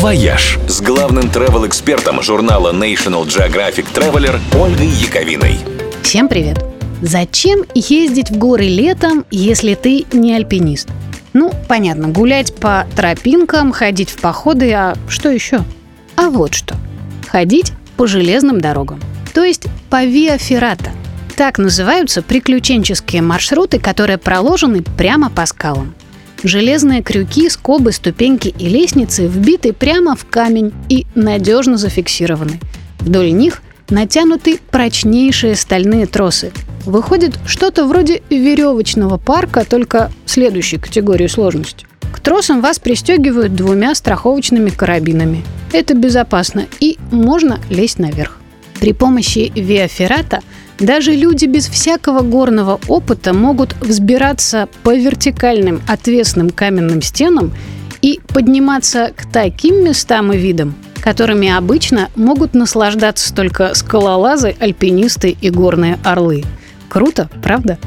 «Вояж» с главным travel-экспертом журнала National Geographic Traveler Ольгой Яковиной. Всем привет! Зачем ездить в горы летом, если ты не альпинист? Ну, понятно, гулять по тропинкам, ходить в походы, а что еще? А вот что. Ходить по железным дорогам. То есть по Виа Феррата. Так называются приключенческие маршруты, которые проложены прямо по скалам. Железные крюки, скобы, ступеньки и лестницы вбиты прямо в камень и надежно зафиксированы. Вдоль них натянуты прочнейшие стальные тросы. Выходит что-то вроде веревочного парка, только следующей категории сложности. К тросам вас пристегивают двумя страховочными карабинами. Это безопасно и можно лезть наверх. При помощи виаферата даже люди без всякого горного опыта могут взбираться по вертикальным отвесным каменным стенам и подниматься к таким местам и видам, которыми обычно могут наслаждаться только скалолазы, альпинисты и горные орлы. Круто, правда?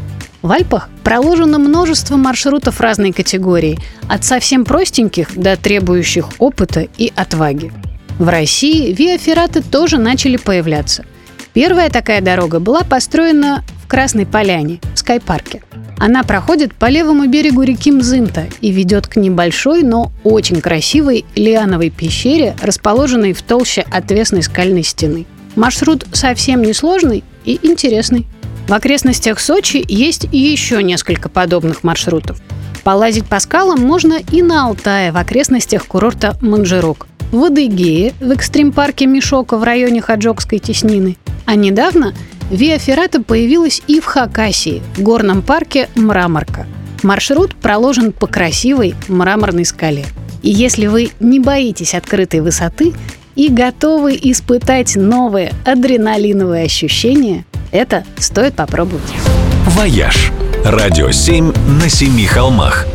В Альпах проложено множество маршрутов разной категории, от совсем простеньких до требующих опыта и отваги. В России виафераты тоже начали появляться. Первая такая дорога была построена в Красной Поляне, в Скайпарке. Она проходит по левому берегу реки Мзымта и ведет к небольшой, но очень красивой лиановой пещере, расположенной в толще отвесной скальной стены. Маршрут совсем несложный и интересный. В окрестностях Сочи есть еще несколько подобных маршрутов. Полазить по скалам можно и на Алтае в окрестностях курорта Манжирок, в Адыгее, в экстрим-парке Мишока в районе Хаджокской теснины, а недавно Виа Феррата появилась и в Хакасии, в горном парке Мраморка. Маршрут проложен по красивой мраморной скале. И если вы не боитесь открытой высоты и готовы испытать новые адреналиновые ощущения, это стоит попробовать. «Вояж» – радио 7 на семи холмах –